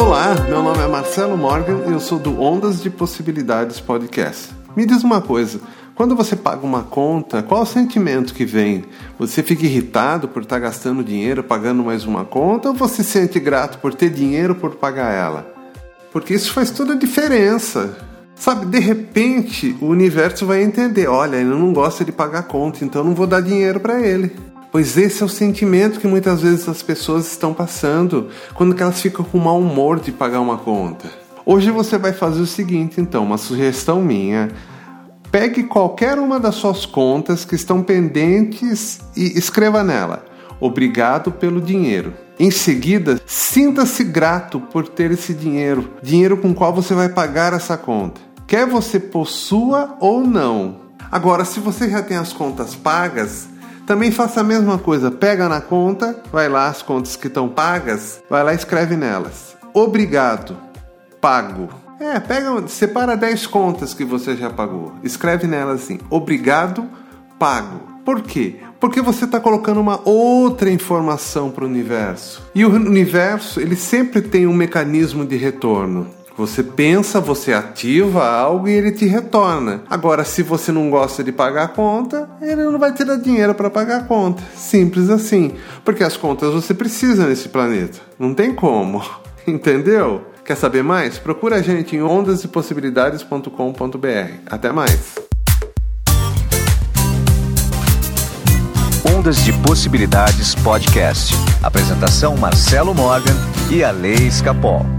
Olá, meu nome é Marcelo Morgan e eu sou do Ondas de Possibilidades Podcast. Me diz uma coisa, quando você paga uma conta, qual o sentimento que vem? Você fica irritado por estar gastando dinheiro pagando mais uma conta ou você se sente grato por ter dinheiro por pagar ela? Porque isso faz toda a diferença. Sabe, de repente o universo vai entender: olha, ele não gosta de pagar conta, então não vou dar dinheiro para ele. Pois esse é o sentimento que muitas vezes as pessoas estão passando quando elas ficam com mau humor de pagar uma conta. Hoje você vai fazer o seguinte, então, uma sugestão minha. Pegue qualquer uma das suas contas que estão pendentes e escreva nela: Obrigado pelo dinheiro. Em seguida, sinta-se grato por ter esse dinheiro, dinheiro com qual você vai pagar essa conta. Quer você possua ou não. Agora, se você já tem as contas pagas, também faça a mesma coisa, pega na conta, vai lá as contas que estão pagas, vai lá e escreve nelas. Obrigado, pago. É, pega, separa 10 contas que você já pagou. Escreve nelas assim: obrigado, pago. Por quê? Porque você está colocando uma outra informação para o universo. E o universo, ele sempre tem um mecanismo de retorno. Você pensa, você ativa algo e ele te retorna. Agora, se você não gosta de pagar a conta, ele não vai te dar dinheiro para pagar a conta. Simples assim. Porque as contas você precisa nesse planeta. Não tem como. Entendeu? Quer saber mais? Procura a gente em ondasdepossibilidades.com.br. Até mais. Ondas de Possibilidades Podcast. Apresentação Marcelo Morgan e a Lei Escapol.